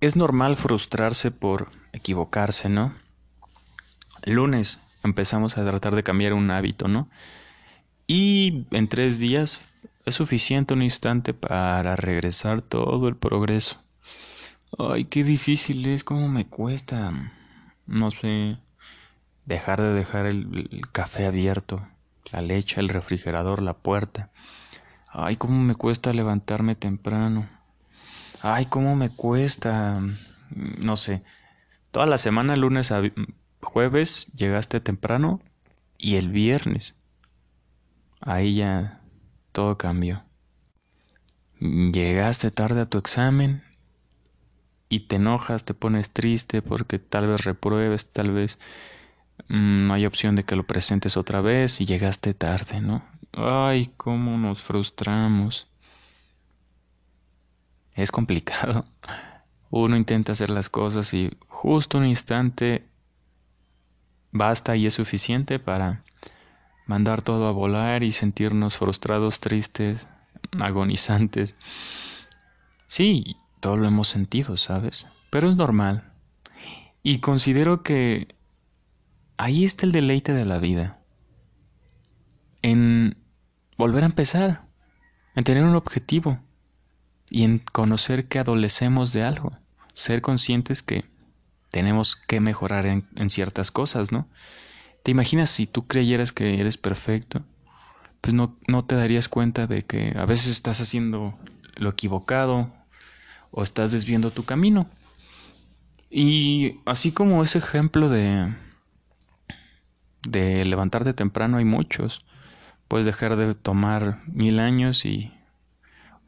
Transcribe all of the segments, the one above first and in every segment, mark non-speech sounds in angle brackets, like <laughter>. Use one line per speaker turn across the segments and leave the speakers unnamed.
es normal frustrarse por equivocarse, ¿no? lunes empezamos a tratar de cambiar un hábito, ¿no? Y en tres días es suficiente un instante para regresar todo el progreso. Ay, qué difícil es, cómo me cuesta, no sé, dejar de dejar el, café abierto, la leche, el refrigerador, la puerta. Ay, cómo me cuesta levantarme temprano. Ay, cómo me cuesta, no sé, toda la semana, lunes a jueves, llegaste temprano y el viernes, ahí ya todo cambió. Llegaste tarde a tu examen y te enojas, te pones triste porque tal vez repruebes, tal vez mm, no hay opción de que lo presentes otra vez y llegaste tarde, ¿no? Ay, cómo nos frustramos. Es complicado. <laughs> Uno intenta hacer las cosas y justo un instante basta y es suficiente para mandar todo a volar y sentirnos frustrados, tristes, <laughs> agonizantes. Sí, todo lo hemos sentido, ¿sabes? Pero es normal. Y considero que ahí está el deleite de la vida. En volver a empezar, en tener un objetivo y en conocer que adolecemos de algo, ser conscientes que tenemos que mejorar en, ciertas cosas, ¿no? ¿Te imaginas si tú creyeras que eres perfecto? Pues no, no te darías cuenta de que a veces estás haciendo lo equivocado o estás desviando tu camino. Y así como ese ejemplo de, de levantarte temprano hay muchos. Puedes dejar de tomar mil años y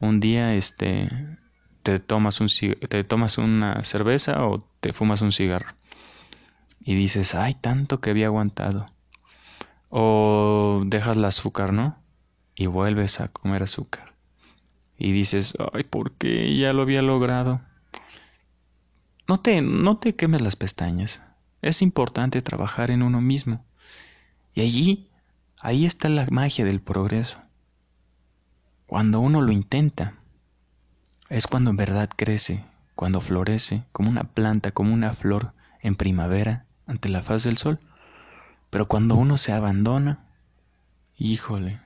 un día este te tomas un te tomas una cerveza o te fumas un cigarro y dices, ay, tanto que había aguantado. O dejas el azúcar, ¿no? Y vuelves a comer azúcar y dices, ay, ¿por qué ya lo había logrado? No te, no te quemes las pestañas. Es importante trabajar en uno mismo. Y allí, ahí está la magia del progreso. Cuando uno lo intenta, es cuando en verdad crece, cuando florece, como una planta, como una flor en primavera ante la faz del sol. Pero cuando uno se abandona, híjole,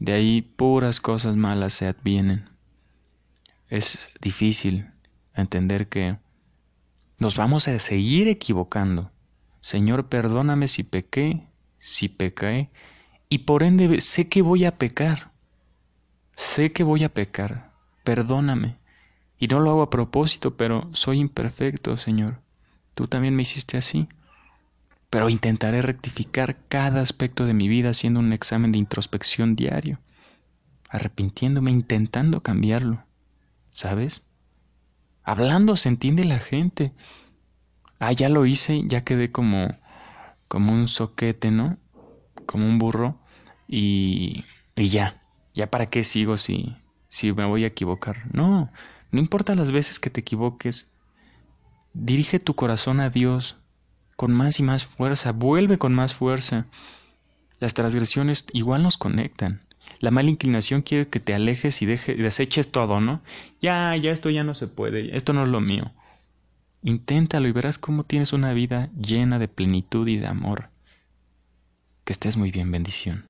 de ahí puras cosas malas se advienen. Es difícil entender que nos vamos a seguir equivocando. Señor, perdóname si pequé, si pequé, y por ende sé que voy a pecar. Sé que voy a pecar. Perdóname. Y no lo hago a propósito, pero soy imperfecto, Señor. Tú también me hiciste así pero intentaré rectificar cada aspecto de mi vida haciendo un examen de introspección diario, arrepintiéndome, intentando cambiarlo, ¿sabes? Hablando se entiende la gente. Ah, ya lo hice, ya quedé como como un soquete, ¿no? Como un burro y y ya, ya para qué sigo si si me voy a equivocar. No, no importa las veces que te equivoques. Dirige tu corazón a Dios con más y más fuerza, vuelve con más fuerza. Las transgresiones igual nos conectan. La mala inclinación quiere que te alejes y deje, deseches todo, ¿no? Ya, ya esto ya no se puede, esto no es lo mío. Inténtalo y verás cómo tienes una vida llena de plenitud y de amor. Que estés muy bien, bendición.